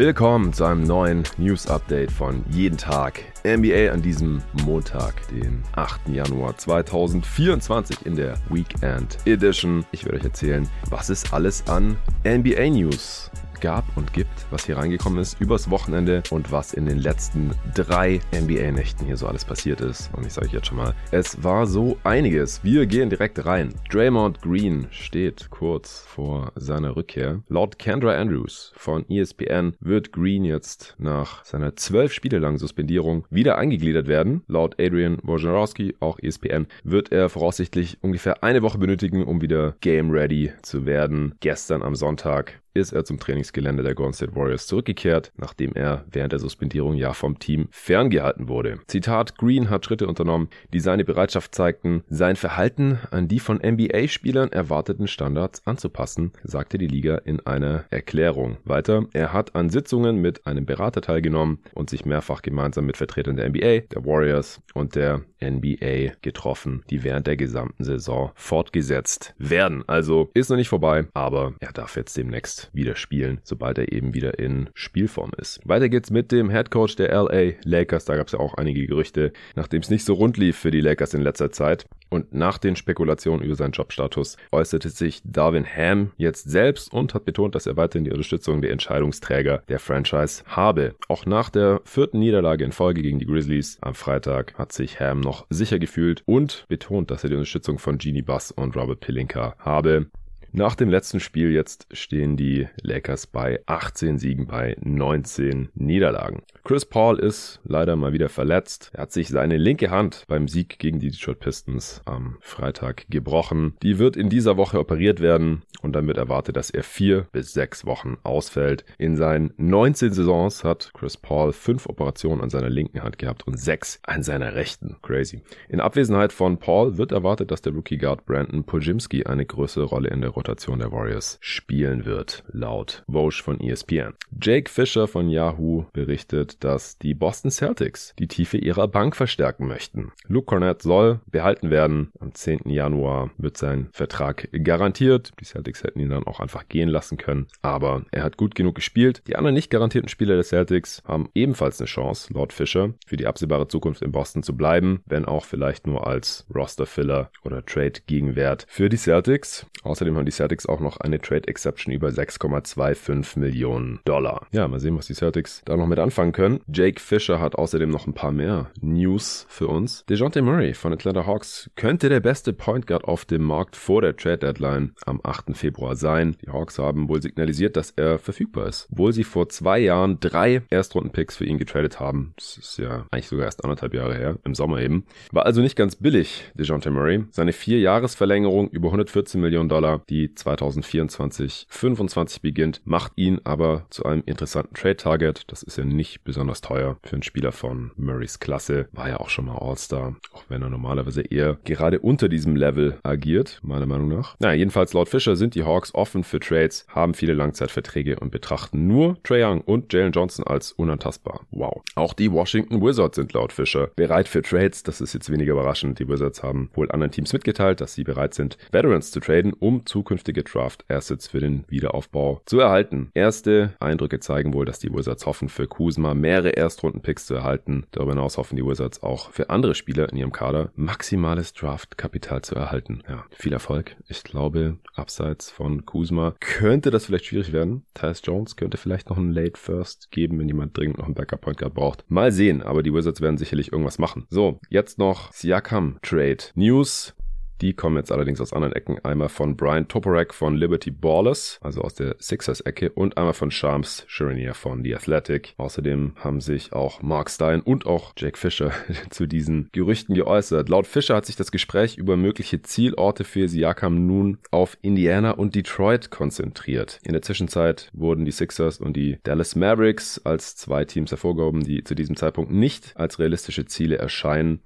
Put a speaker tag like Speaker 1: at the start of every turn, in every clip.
Speaker 1: Willkommen zu einem neuen News Update von jeden Tag NBA an diesem Montag, den 8. Januar 2024 in der Weekend Edition. Ich werde euch erzählen, was es alles an NBA News gab und gibt, was hier reingekommen ist übers Wochenende und was in den letzten drei NBA-Nächten hier so alles passiert ist. Und ich sage euch jetzt schon mal, es war so einiges. Wir gehen direkt rein. Draymond Green steht kurz vor seiner Rückkehr. Laut Kendra Andrews von ESPN wird Green jetzt nach seiner zwölf Spiele langen Suspendierung wieder eingegliedert werden. Laut Adrian Wojnarowski, auch ESPN, wird er voraussichtlich ungefähr eine Woche benötigen, um wieder game ready zu werden. Gestern am Sonntag ist er zum Trainingsgelände der Golden State Warriors zurückgekehrt, nachdem er während der Suspendierung ja vom Team ferngehalten wurde. Zitat, Green hat Schritte unternommen, die seine Bereitschaft zeigten, sein Verhalten an die von NBA-Spielern erwarteten Standards anzupassen, sagte die Liga in einer Erklärung. Weiter, er hat an Sitzungen mit einem Berater teilgenommen und sich mehrfach gemeinsam mit Vertretern der NBA, der Warriors und der NBA getroffen, die während der gesamten Saison fortgesetzt werden. Also ist noch nicht vorbei, aber er darf jetzt demnächst wieder spielen, sobald er eben wieder in Spielform ist. Weiter geht's mit dem Head Coach der LA Lakers. Da gab es ja auch einige Gerüchte, nachdem es nicht so rund lief für die Lakers in letzter Zeit. Und nach den Spekulationen über seinen Jobstatus äußerte sich Darwin Ham jetzt selbst und hat betont, dass er weiterhin die Unterstützung der Entscheidungsträger der Franchise habe. Auch nach der vierten Niederlage in Folge gegen die Grizzlies am Freitag hat sich Ham noch sicher gefühlt und betont, dass er die Unterstützung von Genie Bass und Robert Pilinka habe. Nach dem letzten Spiel jetzt stehen die Lakers bei 18 Siegen bei 19 Niederlagen. Chris Paul ist leider mal wieder verletzt. Er hat sich seine linke Hand beim Sieg gegen die Detroit Pistons am Freitag gebrochen. Die wird in dieser Woche operiert werden und dann wird erwartet, dass er vier bis sechs Wochen ausfällt. In seinen 19 Saisons hat Chris Paul fünf Operationen an seiner linken Hand gehabt und sechs an seiner rechten. Crazy. In Abwesenheit von Paul wird erwartet, dass der Rookie Guard Brandon Pojimski eine größere Rolle in der Rotation der Warriors spielen wird, laut Vosch von ESPN. Jake Fisher von Yahoo berichtet, dass die Boston Celtics die Tiefe ihrer Bank verstärken möchten. Luke Cornett soll behalten werden. Am 10. Januar wird sein Vertrag garantiert. Die Celtics hätten ihn dann auch einfach gehen lassen können, aber er hat gut genug gespielt. Die anderen nicht garantierten Spieler der Celtics haben ebenfalls eine Chance, laut Fisher, für die absehbare Zukunft in Boston zu bleiben, wenn auch vielleicht nur als Roster-Filler oder Trade-Gegenwert für die Celtics. Außerdem haben die die Celtics auch noch eine Trade Exception über 6,25 Millionen Dollar. Ja, mal sehen, was die Celtics da noch mit anfangen können. Jake Fisher hat außerdem noch ein paar mehr News für uns. DeJounte Murray von Atlanta Hawks könnte der beste Point Guard auf dem Markt vor der Trade Deadline am 8. Februar sein. Die Hawks haben wohl signalisiert, dass er verfügbar ist. Obwohl sie vor zwei Jahren drei Erstrunden-Picks für ihn getradet haben. Das ist ja eigentlich sogar erst anderthalb Jahre her, im Sommer eben. War also nicht ganz billig, DeJounte Murray. Seine vier Jahresverlängerung über 114 Millionen Dollar, die 2024-25 beginnt, macht ihn aber zu einem interessanten Trade-Target. Das ist ja nicht besonders teuer für einen Spieler von Murrays Klasse. War ja auch schon mal All-Star, auch wenn er normalerweise eher gerade unter diesem Level agiert, meiner Meinung nach. Na, jedenfalls laut Fischer sind die Hawks offen für Trades, haben viele Langzeitverträge und betrachten nur Trae Young und Jalen Johnson als unantastbar. Wow. Auch die Washington Wizards sind laut Fischer bereit für Trades. Das ist jetzt weniger überraschend. Die Wizards haben wohl anderen Teams mitgeteilt, dass sie bereit sind, Veterans zu traden, um zukünftig zukünftige Draft-Assets für den Wiederaufbau zu erhalten. Erste Eindrücke zeigen wohl, dass die Wizards hoffen, für Kuzma mehrere Erstrunden-Picks zu erhalten. Darüber hinaus hoffen die Wizards auch für andere Spieler in ihrem Kader maximales Draft-Kapital zu erhalten. Ja, viel Erfolg. Ich glaube, abseits von Kuzma könnte das vielleicht schwierig werden. Tyus Jones könnte vielleicht noch einen Late First geben, wenn jemand dringend noch einen Backup Point Guard braucht. Mal sehen, aber die Wizards werden sicherlich irgendwas machen. So, jetzt noch Siakam Trade News. Die kommen jetzt allerdings aus anderen Ecken. Einmal von Brian Toporek von Liberty Ballers, also aus der Sixers-Ecke, und einmal von Shams Sharinier von The Athletic. Außerdem haben sich auch Mark Stein und auch Jake Fisher zu diesen Gerüchten geäußert. Laut Fisher hat sich das Gespräch über mögliche Zielorte für Siakam nun auf Indiana und Detroit konzentriert. In der Zwischenzeit wurden die Sixers und die Dallas Mavericks als zwei Teams hervorgehoben, die zu diesem Zeitpunkt nicht als realistische Ziele erscheinen.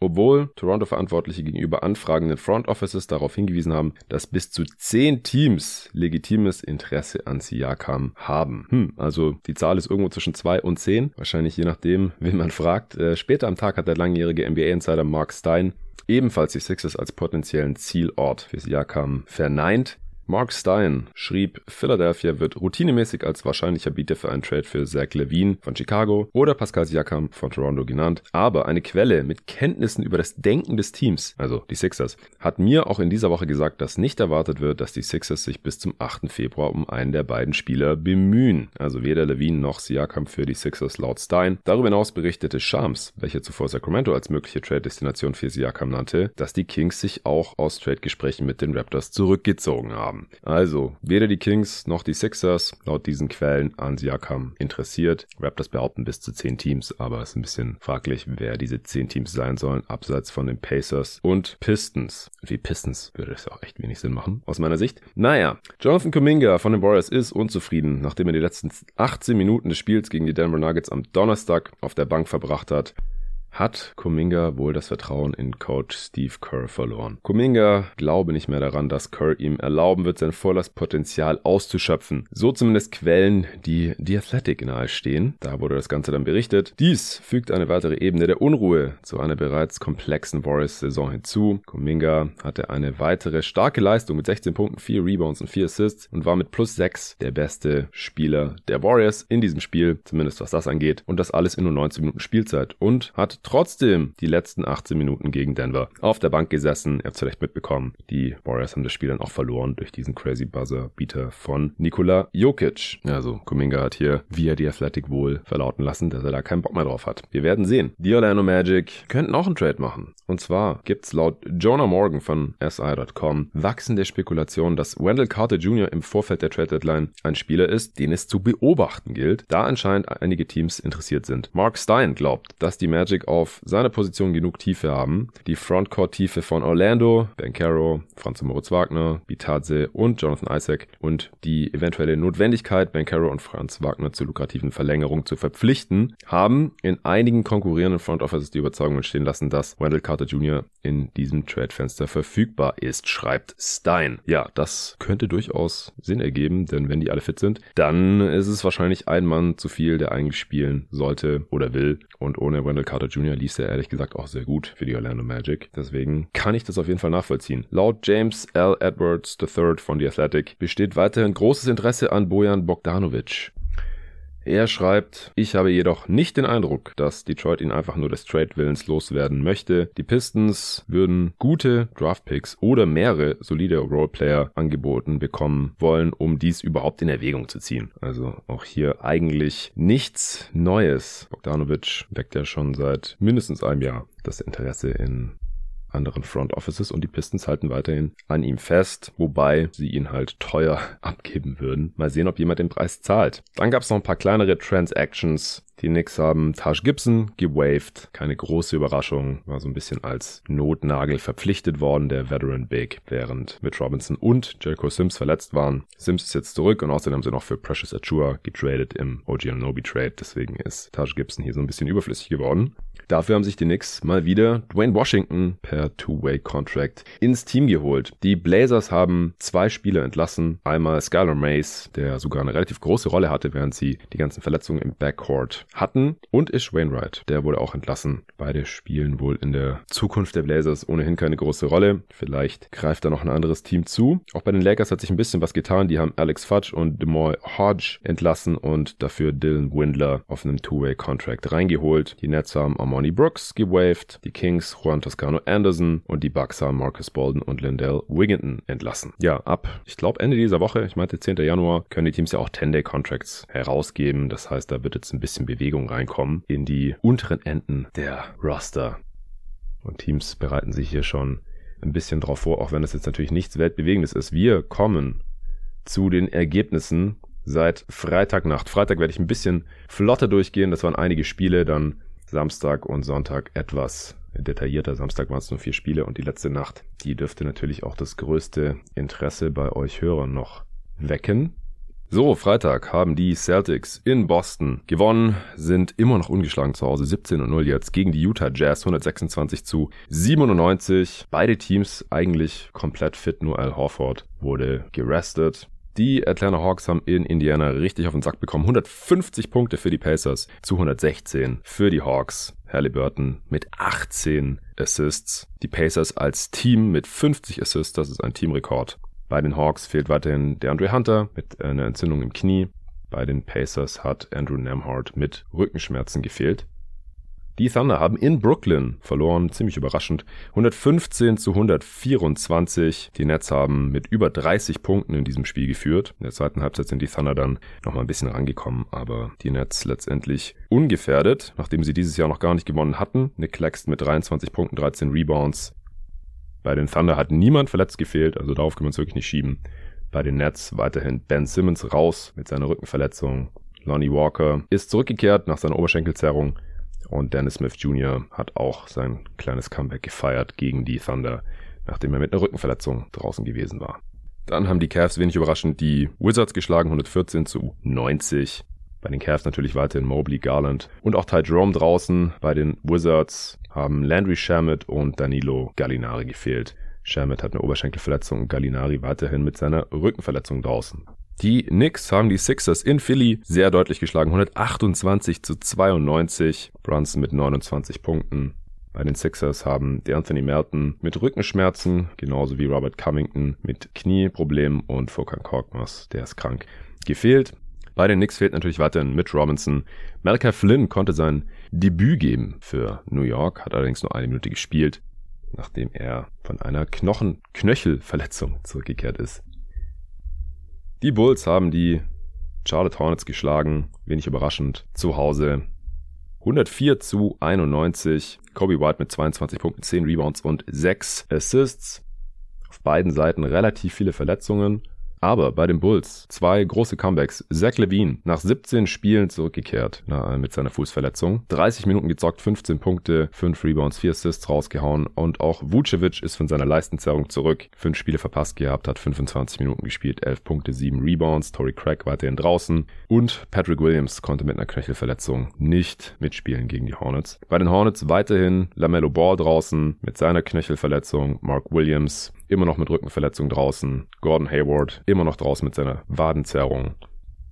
Speaker 1: Obwohl Toronto-Verantwortliche gegenüber anfragenden Front Offices darauf hingewiesen haben, dass bis zu zehn Teams legitimes Interesse an Siakam haben. Hm, also die Zahl ist irgendwo zwischen zwei und zehn, wahrscheinlich je nachdem, wen man fragt. Äh, später am Tag hat der langjährige NBA-Insider Mark Stein ebenfalls die Sixers als potenziellen Zielort für Siakam verneint. Mark Stein schrieb, Philadelphia wird routinemäßig als wahrscheinlicher Bieter für einen Trade für Zach Levine von Chicago oder Pascal Siakam von Toronto genannt. Aber eine Quelle mit Kenntnissen über das Denken des Teams, also die Sixers, hat mir auch in dieser Woche gesagt, dass nicht erwartet wird, dass die Sixers sich bis zum 8. Februar um einen der beiden Spieler bemühen. Also weder Levine noch Siakam für die Sixers laut Stein. Darüber hinaus berichtete Shams, welcher zuvor Sacramento als mögliche Trade-Destination für Siakam nannte, dass die Kings sich auch aus Trade-Gesprächen mit den Raptors zurückgezogen haben. Also weder die Kings noch die Sixers laut diesen Quellen an Siakam interessiert. Raptors behaupten bis zu 10 Teams, aber es ist ein bisschen fraglich, wer diese 10 Teams sein sollen, abseits von den Pacers und Pistons. Wie Pistons würde das auch echt wenig Sinn machen, aus meiner Sicht. Naja, Jonathan Kuminga von den Warriors ist unzufrieden, nachdem er die letzten 18 Minuten des Spiels gegen die Denver Nuggets am Donnerstag auf der Bank verbracht hat hat Kuminga wohl das Vertrauen in Coach Steve Kerr verloren. Kuminga glaube nicht mehr daran, dass Kerr ihm erlauben wird, sein volles Potenzial auszuschöpfen. So zumindest Quellen, die The Athletic nahestehen. Da wurde das Ganze dann berichtet. Dies fügt eine weitere Ebene der Unruhe zu einer bereits komplexen Warriors-Saison hinzu. Kuminga hatte eine weitere starke Leistung mit 16 Punkten, 4 Rebounds und 4 Assists und war mit plus 6 der beste Spieler der Warriors in diesem Spiel, zumindest was das angeht. Und das alles in nur 19 Minuten Spielzeit und hat trotzdem die letzten 18 Minuten gegen Denver auf der Bank gesessen. Ihr habt es vielleicht mitbekommen. Die Warriors haben das Spiel dann auch verloren durch diesen crazy Buzzer-Beater von Nikola Jokic. Also Kuminga hat hier via die Athletic wohl verlauten lassen, dass er da keinen Bock mehr drauf hat. Wir werden sehen. Die Orlando Magic könnten auch einen Trade machen. Und zwar gibt's laut Jonah Morgan von SI.com wachsende Spekulationen, dass Wendell Carter Jr. im Vorfeld der Trade Deadline ein Spieler ist, den es zu beobachten gilt, da anscheinend einige Teams interessiert sind. Mark Stein glaubt, dass die Magic auf seiner Position genug Tiefe haben. Die Frontcourt-Tiefe von Orlando, Ben Caro, Franz Moritz Wagner, Bitadze und Jonathan Isaac und die eventuelle Notwendigkeit, Ben Caro und Franz Wagner zur lukrativen Verlängerung zu verpflichten, haben in einigen konkurrierenden Front Offices die Überzeugung entstehen lassen, dass Wendell Carter Jr. in diesem Trade-Fenster verfügbar ist, schreibt Stein. Ja, das könnte durchaus Sinn ergeben, denn wenn die alle fit sind, dann ist es wahrscheinlich ein Mann zu viel, der eigentlich spielen sollte oder will. Und ohne Wendell Carter Jr. Jr. liest er ehrlich gesagt auch sehr gut für die Orlando Magic. Deswegen kann ich das auf jeden Fall nachvollziehen. Laut James L. Edwards III von The Athletic besteht weiterhin großes Interesse an Bojan Bogdanovic. Er schreibt, ich habe jedoch nicht den Eindruck, dass Detroit ihn einfach nur des Trade-Willens loswerden möchte. Die Pistons würden gute Draft-Picks oder mehrere solide Roleplayer angeboten bekommen wollen, um dies überhaupt in Erwägung zu ziehen. Also auch hier eigentlich nichts Neues. Bogdanovic weckt ja schon seit mindestens einem Jahr das Interesse in anderen Front Offices und die Pistons halten weiterhin an ihm fest, wobei sie ihn halt teuer abgeben würden. Mal sehen, ob jemand den Preis zahlt. Dann gab es noch ein paar kleinere Transactions. Die Knicks haben Taj Gibson gewaved. Keine große Überraschung. War so ein bisschen als Notnagel verpflichtet worden, der Veteran Big, während Mitch Robinson und Jericho Sims verletzt waren. Sims ist jetzt zurück und außerdem haben sie noch für Precious Achua getradet im OG Nobi Trade. Deswegen ist Taj Gibson hier so ein bisschen überflüssig geworden. Dafür haben sich die Knicks mal wieder Dwayne Washington per Two-Way-Contract ins Team geholt. Die Blazers haben zwei Spieler entlassen. Einmal Skylar Mays, der sogar eine relativ große Rolle hatte, während sie die ganzen Verletzungen im Backcourt hatten. Und Ish Wainwright, der wurde auch entlassen. Beide spielen wohl in der Zukunft der Blazers ohnehin keine große Rolle. Vielleicht greift da noch ein anderes Team zu. Auch bei den Lakers hat sich ein bisschen was getan. Die haben Alex Fudge und DeMoy Hodge entlassen und dafür Dylan Windler auf einem Two-Way-Contract reingeholt. Die Nets haben Monty Brooks gewaved, die Kings Juan Toscano Anderson und die Bucks haben Marcus Bolden und Lindell Wigginton entlassen. Ja, ab, ich glaube Ende dieser Woche, ich meinte 10. Januar, können die Teams ja auch 10-Day-Contracts herausgeben. Das heißt, da wird jetzt ein bisschen Bewegung reinkommen in die unteren Enden der Roster. Und Teams bereiten sich hier schon ein bisschen drauf vor, auch wenn es jetzt natürlich nichts Weltbewegendes ist. Wir kommen zu den Ergebnissen seit Freitagnacht. Freitag werde ich ein bisschen flotter durchgehen. Das waren einige Spiele. Dann Samstag und Sonntag etwas detaillierter. Samstag waren es nur vier Spiele und die letzte Nacht, die dürfte natürlich auch das größte Interesse bei euch Hörern noch wecken. So, Freitag haben die Celtics in Boston gewonnen, sind immer noch ungeschlagen zu Hause, 17 und 0 jetzt gegen die Utah Jazz, 126 zu 97. Beide Teams eigentlich komplett fit, nur Al Horford wurde gerestet. Die Atlanta Hawks haben in Indiana richtig auf den Sack bekommen. 150 Punkte für die Pacers zu 116 für die Hawks. Halliburton mit 18 Assists. Die Pacers als Team mit 50 Assists, das ist ein Teamrekord. Bei den Hawks fehlt weiterhin der Andre Hunter mit einer Entzündung im Knie. Bei den Pacers hat Andrew Nemhard mit Rückenschmerzen gefehlt. Die Thunder haben in Brooklyn verloren, ziemlich überraschend. 115 zu 124. Die Nets haben mit über 30 Punkten in diesem Spiel geführt. In der zweiten Halbzeit sind die Thunder dann nochmal ein bisschen rangekommen, aber die Nets letztendlich ungefährdet, nachdem sie dieses Jahr noch gar nicht gewonnen hatten. Nick Claxton mit 23 Punkten, 13 Rebounds. Bei den Thunder hat niemand verletzt gefehlt, also darauf können wir uns wirklich nicht schieben. Bei den Nets weiterhin Ben Simmons raus mit seiner Rückenverletzung. Lonnie Walker ist zurückgekehrt nach seiner Oberschenkelzerrung. Und Dennis Smith Jr. hat auch sein kleines Comeback gefeiert gegen die Thunder, nachdem er mit einer Rückenverletzung draußen gewesen war. Dann haben die Cavs wenig überraschend die Wizards geschlagen, 114 zu 90. Bei den Cavs natürlich weiterhin Mobley, Garland und auch Ty Jerome draußen. Bei den Wizards haben Landry Shamet und Danilo Gallinari gefehlt. Shamet hat eine Oberschenkelverletzung und Gallinari weiterhin mit seiner Rückenverletzung draußen. Die Knicks haben die Sixers in Philly sehr deutlich geschlagen. 128 zu 92. Brunson mit 29 Punkten. Bei den Sixers haben Anthony Melton mit Rückenschmerzen, genauso wie Robert Cummington mit Knieproblemen und Furkan Korkmaz, der ist krank, gefehlt. Bei den Knicks fehlt natürlich weiterhin Mitch Robinson. Malachi Flynn konnte sein Debüt geben für New York, hat allerdings nur eine Minute gespielt, nachdem er von einer Knochen-Knöchelverletzung zurückgekehrt ist. Die Bulls haben die Charlotte Hornets geschlagen, wenig überraschend, zu Hause. 104 zu 91. Kobe White mit 22 Punkten, 10 Rebounds und 6 Assists. Auf beiden Seiten relativ viele Verletzungen. Aber bei den Bulls zwei große Comebacks. Zach Levine nach 17 Spielen zurückgekehrt na, mit seiner Fußverletzung. 30 Minuten gezockt, 15 Punkte, 5 Rebounds, 4 Assists rausgehauen. Und auch Vucevic ist von seiner Leistenzerrung zurück. 5 Spiele verpasst gehabt, hat 25 Minuten gespielt, 11 Punkte, 7 Rebounds. Tory Craig weiterhin draußen. Und Patrick Williams konnte mit einer Knöchelverletzung nicht mitspielen gegen die Hornets. Bei den Hornets weiterhin LaMelo Ball draußen mit seiner Knöchelverletzung. Mark Williams immer noch mit Rückenverletzung draußen. Gordon Hayward immer noch draußen mit seiner Wadenzerrung.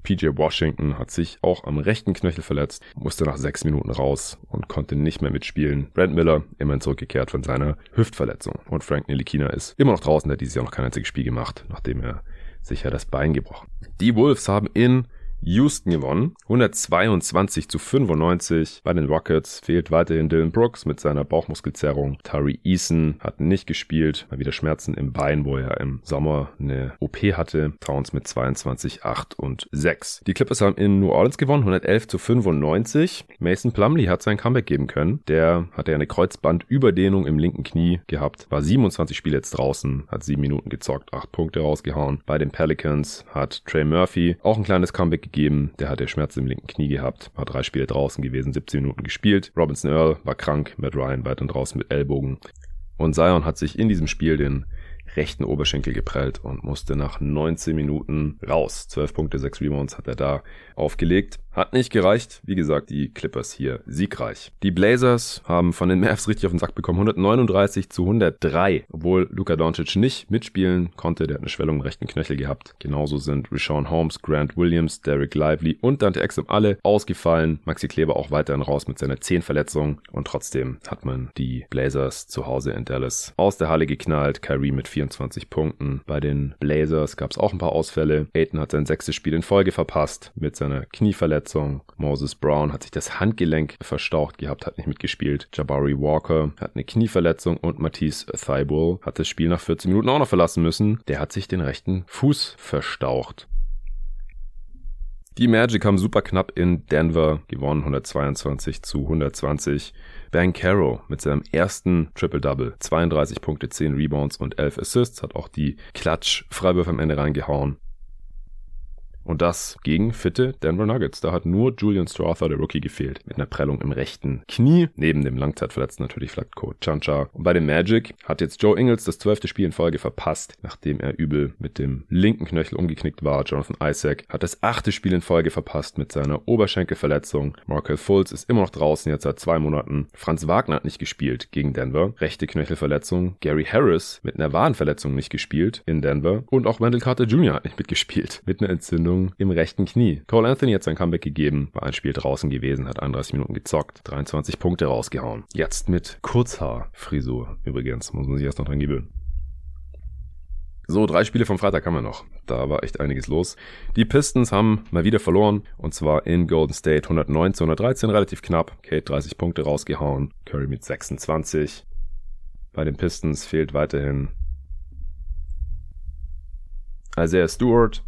Speaker 1: PJ Washington hat sich auch am rechten Knöchel verletzt, musste nach sechs Minuten raus und konnte nicht mehr mitspielen. Brent Miller immerhin zurückgekehrt von seiner Hüftverletzung. Und Frank Nilikina ist immer noch draußen, der hat dieses Jahr noch kein einziges Spiel gemacht, nachdem er sich ja das Bein gebrochen. Die Wolves haben in Houston gewonnen. 122 zu 95. Bei den Rockets fehlt weiterhin Dylan Brooks mit seiner Bauchmuskelzerrung. Tari Eason hat nicht gespielt, mal wieder Schmerzen im Bein, wo er im Sommer eine OP hatte. Towns mit 22, 8 und 6. Die Clippers haben in New Orleans gewonnen, 111 zu 95. Mason Plumley hat sein Comeback geben können. Der hatte ja eine Kreuzbandüberdehnung im linken Knie gehabt, war 27 Spiele jetzt draußen, hat 7 Minuten gezockt, 8 Punkte rausgehauen. Bei den Pelicans hat Trey Murphy auch ein kleines Comeback gegeben. Der hatte Schmerzen im linken Knie gehabt, war drei Spiele draußen gewesen, 17 Minuten gespielt. Robinson Earl war krank, Matt Ryan weiterhin draußen mit Ellbogen. Und Zion hat sich in diesem Spiel den rechten Oberschenkel geprellt und musste nach 19 Minuten raus. 12 Punkte, 6 Rebounds hat er da aufgelegt. Hat nicht gereicht. Wie gesagt, die Clippers hier siegreich. Die Blazers haben von den Mavs richtig auf den Sack bekommen. 139 zu 103. Obwohl Luka Doncic nicht mitspielen konnte. Der hat eine Schwellung im rechten Knöchel gehabt. Genauso sind Rashawn Holmes, Grant Williams, Derek Lively und Dante Exum alle ausgefallen. Maxi Kleber auch weiterhin raus mit seiner Zehenverletzung. Und trotzdem hat man die Blazers zu Hause in Dallas aus der Halle geknallt. Kyrie mit 24 Punkten. Bei den Blazers gab es auch ein paar Ausfälle. Aiton hat sein sechstes Spiel in Folge verpasst mit seiner Knieverletzung. Verletzung. Moses Brown hat sich das Handgelenk verstaucht gehabt, hat nicht mitgespielt. Jabari Walker hat eine Knieverletzung und Matisse Thibault hat das Spiel nach 14 Minuten auch noch verlassen müssen. Der hat sich den rechten Fuß verstaucht. Die Magic haben super knapp in Denver gewonnen, 122 zu 120. Ben Caro mit seinem ersten Triple-Double, 32 Punkte, 10 Rebounds und 11 Assists, hat auch die Klatsch-Freiwürfe am Ende reingehauen. Und das gegen fitte Denver Nuggets. Da hat nur Julian Strother, der Rookie, gefehlt. Mit einer Prellung im rechten Knie. Neben dem Langzeitverletzten natürlich Flatko Chancha. Und bei dem Magic hat jetzt Joe Ingles das zwölfte Spiel in Folge verpasst, nachdem er übel mit dem linken Knöchel umgeknickt war. Jonathan Isaac hat das achte Spiel in Folge verpasst mit seiner Oberschenkelverletzung. Markel Fultz ist immer noch draußen, jetzt seit zwei Monaten. Franz Wagner hat nicht gespielt gegen Denver. Rechte Knöchelverletzung. Gary Harris mit einer Wadenverletzung nicht gespielt in Denver. Und auch Wendell Carter Jr. hat nicht mitgespielt. Mit einer Entzündung Verletzung im rechten Knie. Cole Anthony hat sein Comeback gegeben, war ein Spiel draußen gewesen, hat 31 Minuten gezockt, 23 Punkte rausgehauen. Jetzt mit Kurzhaarfrisur übrigens, muss man sich erst noch dran gewöhnen. So, drei Spiele vom Freitag haben wir noch. Da war echt einiges los. Die Pistons haben mal wieder verloren. Und zwar in Golden State 109 zu 113, relativ knapp. Kate 30 Punkte rausgehauen. Curry mit 26. Bei den Pistons fehlt weiterhin Isaiah Stewart,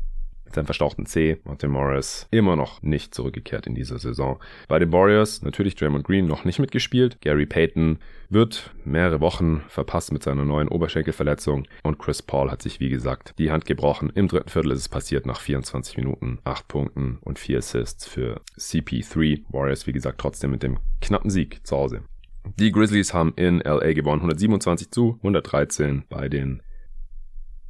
Speaker 1: mit seinem verstauchten C. Martin Morris immer noch nicht zurückgekehrt in dieser Saison. Bei den Warriors natürlich Draymond Green noch nicht mitgespielt. Gary Payton wird mehrere Wochen verpasst mit seiner neuen Oberschenkelverletzung. Und Chris Paul hat sich, wie gesagt, die Hand gebrochen. Im dritten Viertel ist es passiert nach 24 Minuten. 8 Punkten und 4 Assists für CP3. Warriors, wie gesagt, trotzdem mit dem knappen Sieg zu Hause. Die Grizzlies haben in LA gewonnen, 127 zu 113 bei den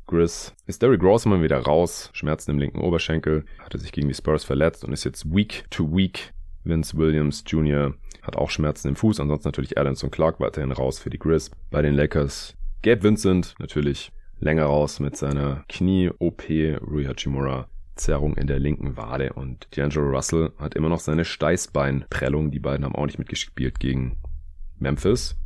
Speaker 1: Grizz ist Derrick immer wieder raus, Schmerzen im linken Oberschenkel, hatte sich gegen die Spurs verletzt und ist jetzt week to week. Vince Williams Jr. hat auch Schmerzen im Fuß, ansonsten natürlich Adams und Clark weiterhin raus für die Grizz. Bei den Lakers Gabe Vincent natürlich länger raus mit seiner Knie-OP, Rui Hachimura Zerrung in der linken Wade und D'Angelo Russell hat immer noch seine Steißbeinprellung. Die beiden haben auch nicht mitgespielt gegen Memphis.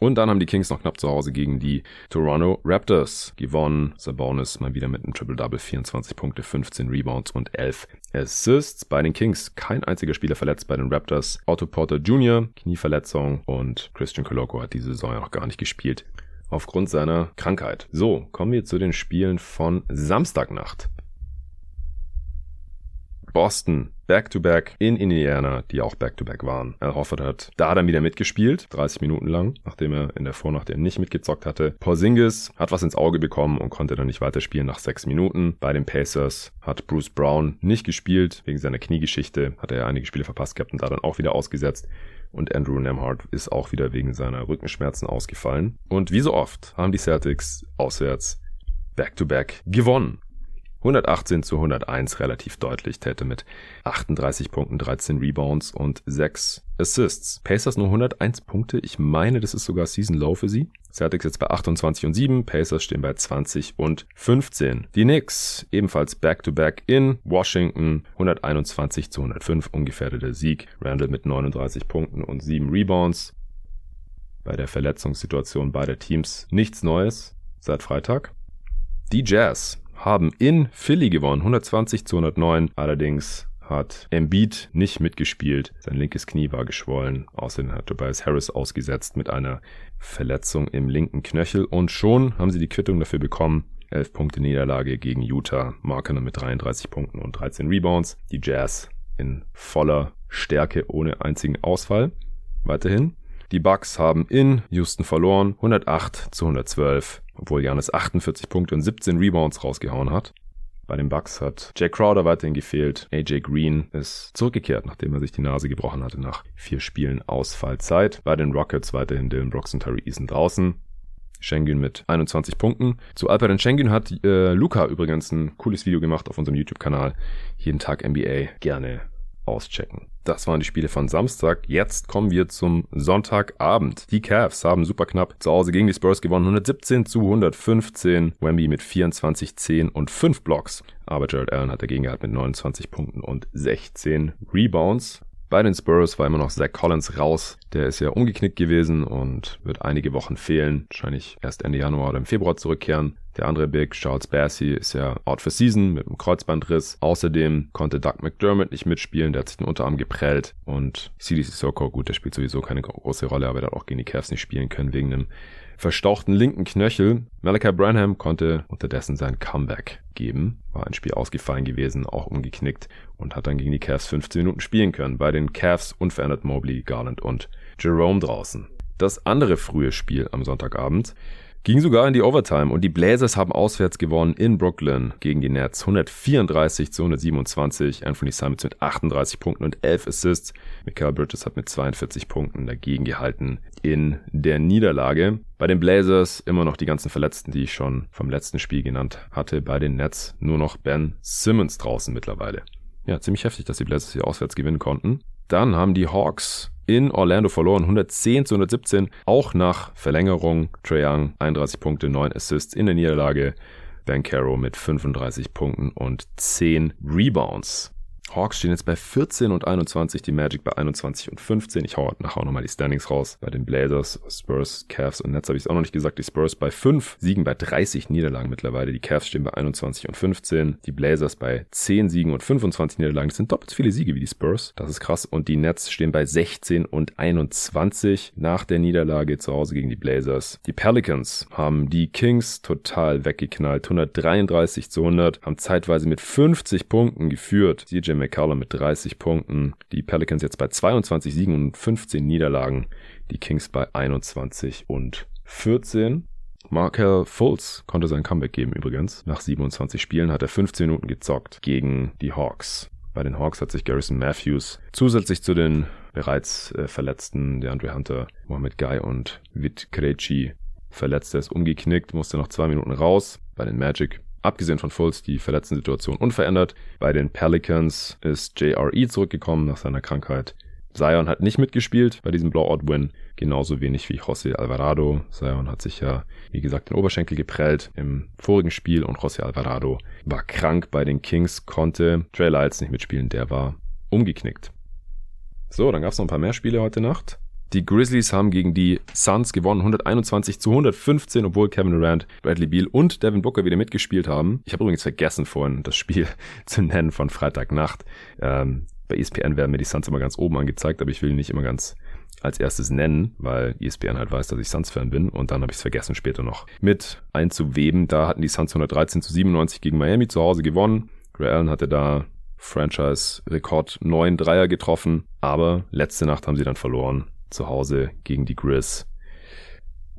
Speaker 1: Und dann haben die Kings noch knapp zu Hause gegen die Toronto Raptors gewonnen. Sabonis mal wieder mit einem Triple-Double, 24 Punkte, 15 Rebounds und 11 Assists. Bei den Kings kein einziger Spieler verletzt, bei den Raptors Otto Porter Jr., Knieverletzung und Christian Coloco hat diese Saison ja noch gar nicht gespielt aufgrund seiner Krankheit. So, kommen wir zu den Spielen von Samstagnacht. Boston Back-to-Back in Indiana, die auch Back-to-Back waren. Al Hofford hat da dann wieder mitgespielt, 30 Minuten lang, nachdem er in der Vornacht ja nicht mitgezockt hatte. Porzingis hat was ins Auge bekommen und konnte dann nicht weiterspielen nach 6 Minuten. Bei den Pacers hat Bruce Brown nicht gespielt, wegen seiner Kniegeschichte hat er einige Spiele verpasst gehabt und da dann auch wieder ausgesetzt. Und Andrew Nemhart ist auch wieder wegen seiner Rückenschmerzen ausgefallen. Und wie so oft haben die Celtics auswärts Back-to-Back -back gewonnen. 118 zu 101 relativ deutlich. Täte mit 38 Punkten, 13 Rebounds und 6 Assists. Pacers nur 101 Punkte. Ich meine, das ist sogar Season Low für sie. Celtics jetzt bei 28 und 7. Pacers stehen bei 20 und 15. Die Knicks ebenfalls Back-to-Back -back in Washington. 121 zu 105 ungefährdeter Sieg. Randall mit 39 Punkten und 7 Rebounds. Bei der Verletzungssituation beider Teams nichts Neues seit Freitag. Die Jazz haben in Philly gewonnen, 120 zu 109. Allerdings hat Embiid nicht mitgespielt. Sein linkes Knie war geschwollen. Außerdem hat Tobias Harris ausgesetzt mit einer Verletzung im linken Knöchel. Und schon haben sie die Quittung dafür bekommen. 11 Punkte Niederlage gegen Utah. Markner mit 33 Punkten und 13 Rebounds. Die Jazz in voller Stärke ohne einzigen Ausfall. Weiterhin. Die Bucks haben in Houston verloren. 108 zu 112 obwohl Janis 48 Punkte und 17 Rebounds rausgehauen hat. Bei den Bucks hat Jay Crowder weiterhin gefehlt. AJ Green ist zurückgekehrt, nachdem er sich die Nase gebrochen hatte nach vier Spielen Ausfallzeit. Bei den Rockets weiterhin Dylan Brooks und Terry Eason draußen. Schengen mit 21 Punkten. Zu Alperen Schengen hat äh, Luca übrigens ein cooles Video gemacht auf unserem YouTube-Kanal. Jeden Tag NBA. Gerne auschecken. Das waren die Spiele von Samstag. Jetzt kommen wir zum Sonntagabend. Die Cavs haben super knapp zu Hause gegen die Spurs gewonnen. 117 zu 115. Wemby mit 24, 10 und 5 Blocks. Aber Jared Allen hat dagegen gehabt mit 29 Punkten und 16 Rebounds. Bei den Spurs war immer noch Zach Collins raus. Der ist ja umgeknickt gewesen und wird einige Wochen fehlen. Wahrscheinlich erst Ende Januar oder im Februar zurückkehren. Der andere Big, Charles Bassey, ist ja out for season mit einem Kreuzbandriss. Außerdem konnte Doug McDermott nicht mitspielen. Der hat sich den Unterarm geprellt. Und CDC Soko, gut, der spielt sowieso keine große Rolle, aber der hat auch gegen die Cavs nicht spielen können wegen einem verstauchten linken Knöchel. Malachi Branham konnte unterdessen sein Comeback geben. War ein Spiel ausgefallen gewesen, auch umgeknickt und hat dann gegen die Cavs 15 Minuten spielen können. Bei den Cavs unverändert Mobley, Garland und Jerome draußen. Das andere frühe Spiel am Sonntagabend Ging sogar in die Overtime und die Blazers haben auswärts gewonnen in Brooklyn gegen die Nets. 134 zu 127. Anthony Simons mit 38 Punkten und 11 Assists. Michael Bridges hat mit 42 Punkten dagegen gehalten in der Niederlage. Bei den Blazers immer noch die ganzen Verletzten, die ich schon vom letzten Spiel genannt hatte. Bei den Nets nur noch Ben Simmons draußen mittlerweile. Ja, ziemlich heftig, dass die Blazers hier auswärts gewinnen konnten. Dann haben die Hawks in Orlando verloren, 110 zu 117, auch nach Verlängerung. Trae Young 31 Punkte, 9 Assists in der Niederlage. Ben Caro mit 35 Punkten und 10 Rebounds. Hawks stehen jetzt bei 14 und 21, die Magic bei 21 und 15. Ich hau nachher auch nochmal die Standings raus. Bei den Blazers, Spurs, Cavs und Nets habe ich es auch noch nicht gesagt. Die Spurs bei 5 Siegen bei 30 Niederlagen mittlerweile. Die Cavs stehen bei 21 und 15. Die Blazers bei 10 Siegen und 25 Niederlagen. Das sind doppelt so viele Siege wie die Spurs. Das ist krass. Und die Nets stehen bei 16 und 21 nach der Niederlage zu Hause gegen die Blazers. Die Pelicans haben die Kings total weggeknallt. 133 zu 100. Haben zeitweise mit 50 Punkten geführt. CJ McCallum mit 30 Punkten. Die Pelicans jetzt bei 22 Siegen und 15 Niederlagen. Die Kings bei 21 und 14. Markel Fultz konnte sein Comeback geben übrigens. Nach 27 Spielen hat er 15 Minuten gezockt gegen die Hawks. Bei den Hawks hat sich Garrison Matthews zusätzlich zu den bereits äh, Verletzten, der Andre Hunter, Mohamed Guy und Vit Krejci verletzt. Er ist umgeknickt, musste noch zwei Minuten raus. Bei den Magic Abgesehen von Fultz die verletzten Situation unverändert. Bei den Pelicans ist JRE zurückgekommen nach seiner Krankheit. Zion hat nicht mitgespielt bei diesem Blowout-Win, genauso wenig wie José Alvarado. Zion hat sich ja, wie gesagt, den Oberschenkel geprellt im vorigen Spiel und José Alvarado war krank bei den Kings, konnte Trey Lyles nicht mitspielen, der war umgeknickt. So, dann gab es noch ein paar mehr Spiele heute Nacht. Die Grizzlies haben gegen die Suns gewonnen, 121 zu 115, obwohl Kevin Durant, Bradley Beal und Devin Booker wieder mitgespielt haben. Ich habe übrigens vergessen vorhin das Spiel zu nennen von Freitagnacht. Ähm, bei ESPN werden mir die Suns immer ganz oben angezeigt, aber ich will nicht immer ganz als erstes nennen, weil ESPN halt weiß, dass ich Suns-Fan bin und dann habe ich es vergessen später noch mit einzuweben. Da hatten die Suns 113 zu 97 gegen Miami zu Hause gewonnen. Ray Allen hatte da Franchise-Rekord 9 Dreier getroffen, aber letzte Nacht haben sie dann verloren zu Hause gegen die Grizz.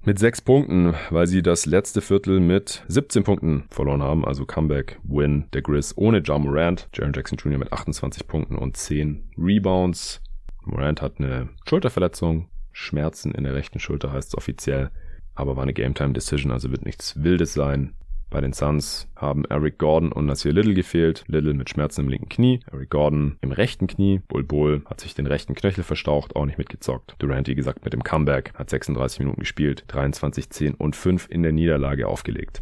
Speaker 1: Mit sechs Punkten, weil sie das letzte Viertel mit 17 Punkten verloren haben, also Comeback-Win der Grizz ohne John Morant. Jaron Jackson Jr. mit 28 Punkten und 10 Rebounds. Morant hat eine Schulterverletzung, Schmerzen in der rechten Schulter heißt es offiziell, aber war eine Game-Time-Decision, also wird nichts Wildes sein. Bei den Suns haben Eric Gordon und Nasir Little gefehlt. Little mit Schmerzen im linken Knie, Eric Gordon im rechten Knie. Bull Bull hat sich den rechten Knöchel verstaucht, auch nicht mitgezockt. Durant, wie gesagt, mit dem Comeback hat 36 Minuten gespielt, 23, 10 und 5 in der Niederlage aufgelegt.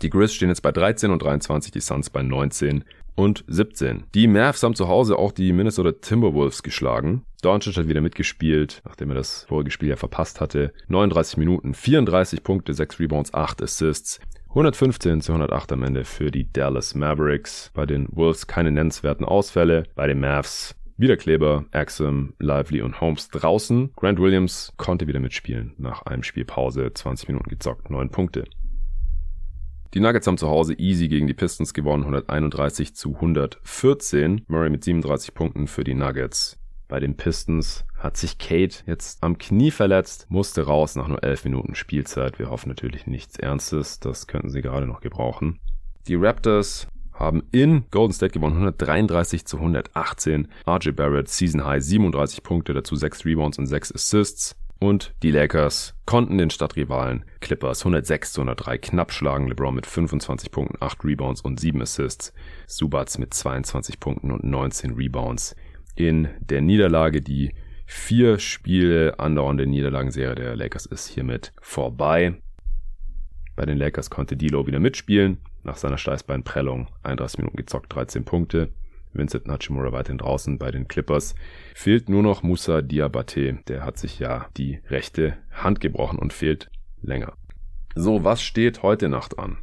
Speaker 1: Die Grizz stehen jetzt bei 13 und 23, die Suns bei 19 und 17. Die Mavs haben zu Hause auch die Minnesota Timberwolves geschlagen. Doncic hat wieder mitgespielt, nachdem er das vorige Spiel ja verpasst hatte. 39 Minuten, 34 Punkte, 6 Rebounds, 8 Assists. 115 zu 108 am Ende für die Dallas Mavericks. Bei den Wolves keine nennenswerten Ausfälle. Bei den Mavs wieder Kleber, Axum, Lively und Holmes draußen. Grant Williams konnte wieder mitspielen. Nach einem Spielpause 20 Minuten gezockt, 9 Punkte. Die Nuggets haben zu Hause easy gegen die Pistons gewonnen, 131 zu 114. Murray mit 37 Punkten für die Nuggets. Bei den Pistons hat sich Kate jetzt am Knie verletzt, musste raus nach nur 11 Minuten Spielzeit. Wir hoffen natürlich nichts Ernstes, das könnten sie gerade noch gebrauchen. Die Raptors haben in Golden State gewonnen, 133 zu 118. RJ Barrett, Season High, 37 Punkte, dazu 6 Rebounds und 6 Assists. Und die Lakers konnten den Stadtrivalen Clippers 106 zu 103 knapp schlagen. LeBron mit 25 Punkten, 8 Rebounds und 7 Assists. Subats mit 22 Punkten und 19 Rebounds in der Niederlage. Die vier Spiele andauernde Niederlagenserie der Lakers ist hiermit vorbei. Bei den Lakers konnte D'Lo wieder mitspielen. Nach seiner Steißbeinprellung 31 Minuten gezockt, 13 Punkte. Vincent Nachimura weiterhin draußen bei den Clippers. Fehlt nur noch Musa Diabate. Der hat sich ja die rechte Hand gebrochen und fehlt länger. So, was steht heute Nacht an?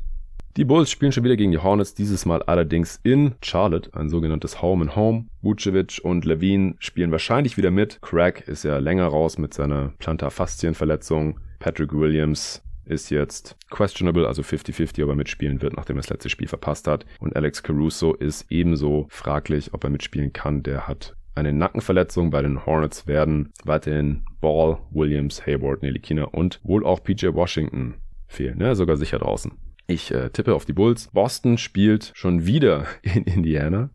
Speaker 1: Die Bulls spielen schon wieder gegen die Hornets, dieses Mal allerdings in Charlotte, ein sogenanntes Home and Home. Vucevic und Levine spielen wahrscheinlich wieder mit. Craig ist ja länger raus mit seiner Plantarfaszienverletzung. Patrick Williams ist jetzt questionable, also 50-50, ob er mitspielen wird, nachdem er das letzte Spiel verpasst hat. Und Alex Caruso ist ebenso fraglich, ob er mitspielen kann. Der hat eine Nackenverletzung. Bei den Hornets werden weiterhin Ball, Williams, Hayward, Nelikina und wohl auch PJ Washington fehlen. Ne? Sogar sicher draußen. Ich äh, tippe auf die Bulls. Boston spielt schon wieder in Indiana.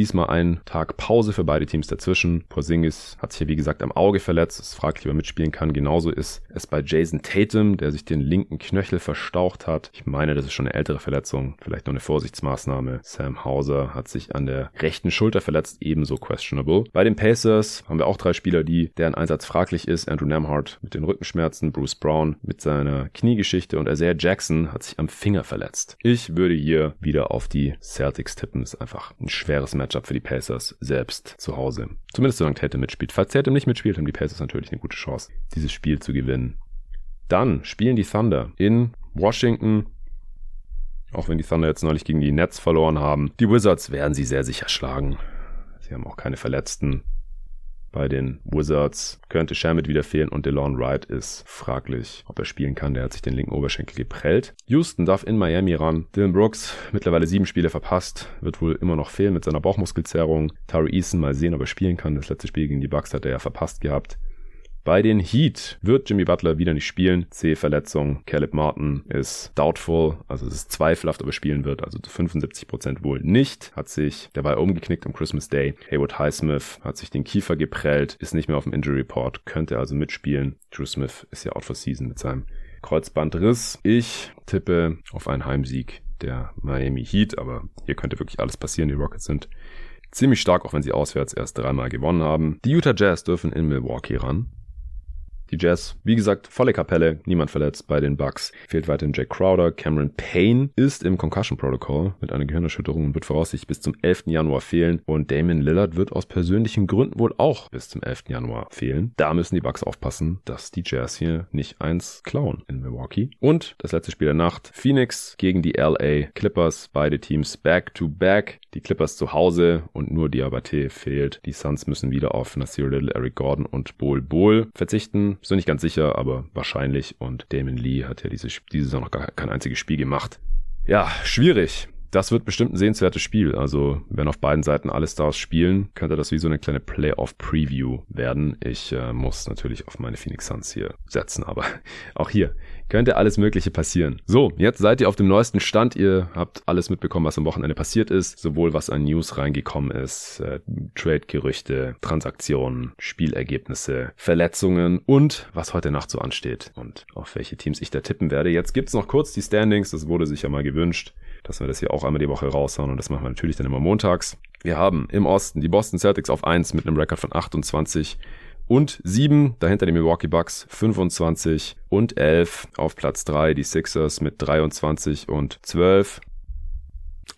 Speaker 1: Diesmal ein Tag Pause für beide Teams dazwischen. Porzingis hat sich ja wie gesagt am Auge verletzt. Es fragt, ob er mitspielen kann. Genauso ist es bei Jason Tatum, der sich den linken Knöchel verstaucht hat. Ich meine, das ist schon eine ältere Verletzung. Vielleicht noch eine Vorsichtsmaßnahme. Sam Hauser hat sich an der rechten Schulter verletzt. Ebenso questionable. Bei den Pacers haben wir auch drei Spieler, die deren Einsatz fraglich ist. Andrew Nemhart mit den Rückenschmerzen. Bruce Brown mit seiner Kniegeschichte und Isaiah Jackson hat sich am Finger verletzt. Ich würde hier wieder auf die Celtics tippen. Ist einfach ein schweres Matchup für die Pacers selbst zu Hause. Zumindest solange Tatum mitspielt. Falls Tatum nicht mitspielt, haben die Pacers natürlich eine gute Chance, dieses Spiel zu gewinnen. Dann spielen die Thunder in Washington. Auch wenn die Thunder jetzt neulich gegen die Nets verloren haben. Die Wizards werden sie sehr sicher schlagen. Sie haben auch keine Verletzten. Bei den Wizards könnte Shamit wieder fehlen und DeLon Wright ist fraglich, ob er spielen kann. Der hat sich den linken Oberschenkel geprellt. Houston darf in Miami ran. Dylan Brooks mittlerweile sieben Spiele verpasst, wird wohl immer noch fehlen mit seiner Bauchmuskelzerrung. Tari Eason mal sehen, ob er spielen kann. Das letzte Spiel gegen die Bucks hat er ja verpasst gehabt. Bei den Heat wird Jimmy Butler wieder nicht spielen. C-Verletzung. Caleb Martin ist doubtful, also es ist zweifelhaft, ob er spielen wird. Also zu 75% wohl nicht. Hat sich dabei umgeknickt am Christmas Day. Haywood Highsmith hat sich den Kiefer geprellt, ist nicht mehr auf dem Injury Report, könnte also mitspielen. Drew Smith ist ja out for season mit seinem Kreuzbandriss. Ich tippe auf einen Heimsieg der Miami Heat, aber hier könnte wirklich alles passieren. Die Rockets sind ziemlich stark, auch wenn sie auswärts erst dreimal gewonnen haben. Die Utah Jazz dürfen in Milwaukee ran. Die Jazz, wie gesagt, volle Kapelle, niemand verletzt bei den Bucks. Fehlt weiterhin Jack Crowder. Cameron Payne ist im Concussion Protocol mit einer Gehirnerschütterung und wird voraussichtlich bis zum 11. Januar fehlen. Und Damon Lillard wird aus persönlichen Gründen wohl auch bis zum 11. Januar fehlen. Da müssen die Bucks aufpassen, dass die Jazz hier nicht eins klauen in Milwaukee. Und das letzte Spiel der Nacht. Phoenix gegen die LA Clippers. Beide Teams back to back. Die Clippers zu Hause und nur Diabate fehlt. Die Suns müssen wieder auf Nasir Little, Eric Gordon und Bol Bol verzichten. Sind nicht ganz sicher, aber wahrscheinlich. Und Damon Lee hat ja diese, diese Saison noch gar kein einziges Spiel gemacht. Ja, schwierig. Das wird bestimmt ein sehenswertes Spiel. Also, wenn auf beiden Seiten alle Stars spielen, könnte das wie so eine kleine Playoff-Preview werden. Ich äh, muss natürlich auf meine Phoenix Suns hier setzen, aber auch hier könnte alles Mögliche passieren. So, jetzt seid ihr auf dem neuesten Stand. Ihr habt alles mitbekommen, was am Wochenende passiert ist. Sowohl was an News reingekommen ist, äh, Trade-Gerüchte, Transaktionen, Spielergebnisse, Verletzungen und was heute Nacht so ansteht und auf welche Teams ich da tippen werde. Jetzt gibt's noch kurz die Standings. Das wurde sich ja mal gewünscht dass wir das hier auch einmal die Woche raushauen und das machen wir natürlich dann immer montags. Wir haben im Osten die Boston Celtics auf 1 mit einem Rekord von 28 und 7, dahinter die Milwaukee Bucks 25 und 11 auf Platz 3 die Sixers mit 23 und 12.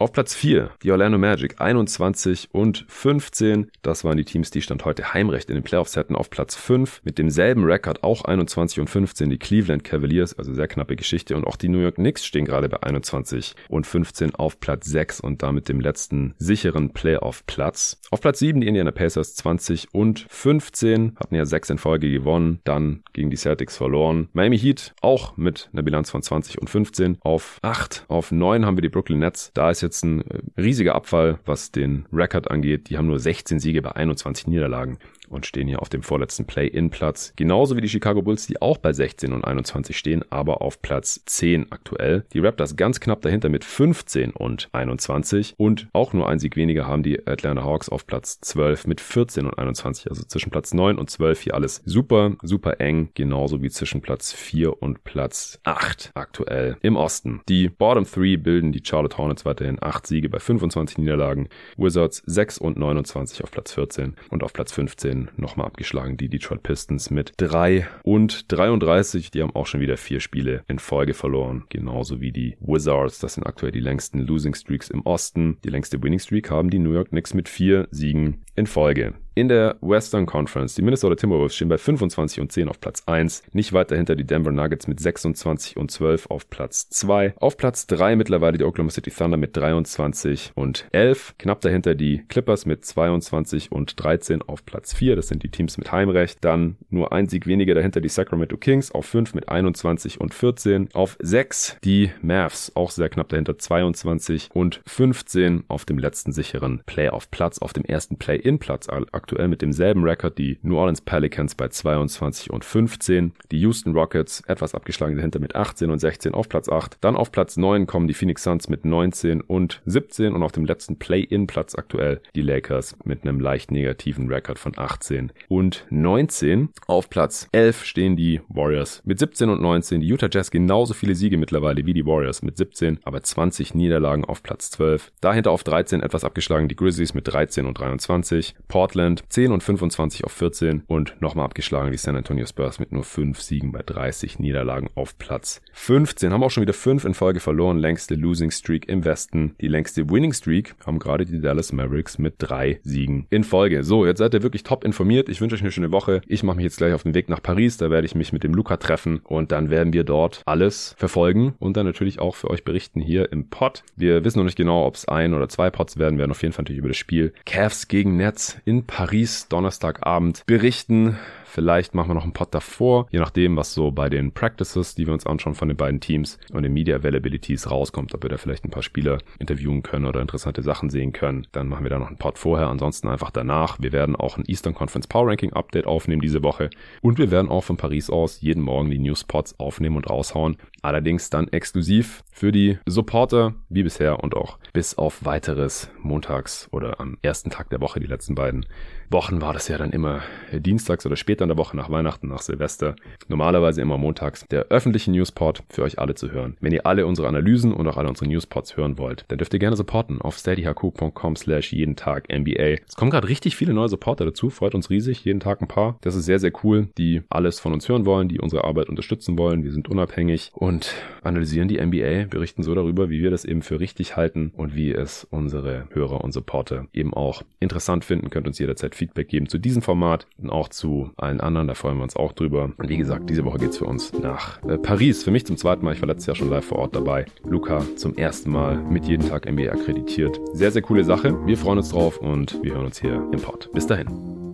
Speaker 1: Auf Platz 4 die Orlando Magic 21 und 15. Das waren die Teams, die Stand heute Heimrecht in den Playoffs hätten. Auf Platz 5 mit demselben Rekord auch 21 und 15 die Cleveland Cavaliers, also sehr knappe Geschichte. Und auch die New York Knicks stehen gerade bei 21 und 15 auf Platz 6 und damit dem letzten sicheren Playoff-Platz. Auf Platz 7 die Indiana Pacers 20 und 15, hatten ja 6 in Folge gewonnen, dann gegen die Celtics verloren. Miami Heat auch mit einer Bilanz von 20 und 15. Auf 8, auf 9 haben wir die Brooklyn Nets. Da ist jetzt ein äh, riesiger Abfall, was den Rekord angeht. Die haben nur 16 Siege bei 21 Niederlagen und stehen hier auf dem vorletzten Play-In-Platz. Genauso wie die Chicago Bulls, die auch bei 16 und 21 stehen, aber auf Platz 10 aktuell. Die Raptors ganz knapp dahinter mit 15 und 21 und auch nur ein Sieg weniger haben die Atlanta Hawks auf Platz 12 mit 14 und 21. Also zwischen Platz 9 und 12 hier alles super, super eng. Genauso wie zwischen Platz 4 und Platz 8 aktuell im Osten. Die Bottom 3 bilden die Charlotte Hornets weiterhin 8 Siege bei 25 Niederlagen. Wizards 6 und 29 auf Platz 14 und auf Platz 15 nochmal abgeschlagen, die Detroit Pistons mit 3 und 33. Die haben auch schon wieder vier Spiele in Folge verloren. Genauso wie die Wizards. Das sind aktuell die längsten Losing Streaks im Osten. Die längste Winning Streak haben die New York Knicks mit vier Siegen in Folge. In der Western Conference, die Minnesota Timberwolves stehen bei 25 und 10 auf Platz 1, nicht weit dahinter die Denver Nuggets mit 26 und 12 auf Platz 2, auf Platz 3 mittlerweile die Oklahoma City Thunder mit 23 und 11, knapp dahinter die Clippers mit 22 und 13 auf Platz 4, das sind die Teams mit Heimrecht, dann nur ein Sieg weniger dahinter die Sacramento Kings auf 5 mit 21 und 14, auf 6 die Mavs, auch sehr knapp dahinter 22 und 15 auf dem letzten sicheren Playoff-Platz, auf dem ersten Play-In-Platz aktuell mit demselben Rekord die New Orleans Pelicans bei 22 und 15. Die Houston Rockets etwas abgeschlagen dahinter mit 18 und 16 auf Platz 8. Dann auf Platz 9 kommen die Phoenix Suns mit 19 und 17 und auf dem letzten Play-In-Platz aktuell die Lakers mit einem leicht negativen Rekord von 18 und 19. Auf Platz 11 stehen die Warriors mit 17 und 19. Die Utah Jazz genauso viele Siege mittlerweile wie die Warriors mit 17, aber 20 Niederlagen auf Platz 12. Dahinter auf 13 etwas abgeschlagen die Grizzlies mit 13 und 23. Portland 10 und 25 auf 14 und nochmal abgeschlagen die San Antonio Spurs mit nur 5 Siegen bei 30 Niederlagen auf Platz 15. Haben auch schon wieder 5 in Folge verloren. Längste Losing Streak im Westen. Die längste Winning Streak haben gerade die Dallas Mavericks mit 3 Siegen in Folge. So, jetzt seid ihr wirklich top informiert. Ich wünsche euch eine schöne Woche. Ich mache mich jetzt gleich auf den Weg nach Paris. Da werde ich mich mit dem Luca treffen und dann werden wir dort alles verfolgen und dann natürlich auch für euch berichten hier im Pod. Wir wissen noch nicht genau, ob es ein oder zwei Pods werden. Wir werden auf jeden Fall natürlich über das Spiel Cavs gegen Nets in Paris Donnerstagabend berichten. Vielleicht machen wir noch einen Pod davor, je nachdem, was so bei den Practices, die wir uns anschauen von den beiden Teams und den Media Availabilities rauskommt, ob wir da vielleicht ein paar Spieler interviewen können oder interessante Sachen sehen können. Dann machen wir da noch einen Pod vorher, ansonsten einfach danach. Wir werden auch ein Eastern Conference Power Ranking Update aufnehmen diese Woche und wir werden auch von Paris aus jeden Morgen die News Pods aufnehmen und raushauen. Allerdings dann exklusiv für die Supporter wie bisher und auch bis auf weiteres montags oder am ersten Tag der Woche, die letzten beiden Wochen war das ja dann immer dienstags oder später in der Woche nach Weihnachten, nach Silvester. Normalerweise immer montags der öffentliche Newspot für euch alle zu hören. Wenn ihr alle unsere Analysen und auch alle unsere Newspots hören wollt, dann dürft ihr gerne supporten auf steadyhq.com slash jeden Tag NBA. Es kommen gerade richtig viele neue Supporter dazu, freut uns riesig, jeden Tag ein paar. Das ist sehr, sehr cool, die alles von uns hören wollen, die unsere Arbeit unterstützen wollen. Wir sind unabhängig und analysieren die NBA, berichten so darüber, wie wir das eben für richtig halten und wie es unsere Hörer und Supporter eben auch interessant finden. Könnt uns jederzeit Feedback geben zu diesem Format und auch zu allen anderen. Da freuen wir uns auch drüber. Und wie gesagt, diese Woche geht's für uns nach äh, Paris. Für mich zum zweiten Mal. Ich war letztes Jahr schon live vor Ort dabei. Luca zum ersten Mal mit jeden Tag NBA akkreditiert. Sehr, sehr coole Sache. Wir freuen uns drauf und wir hören uns hier im Pod. Bis dahin.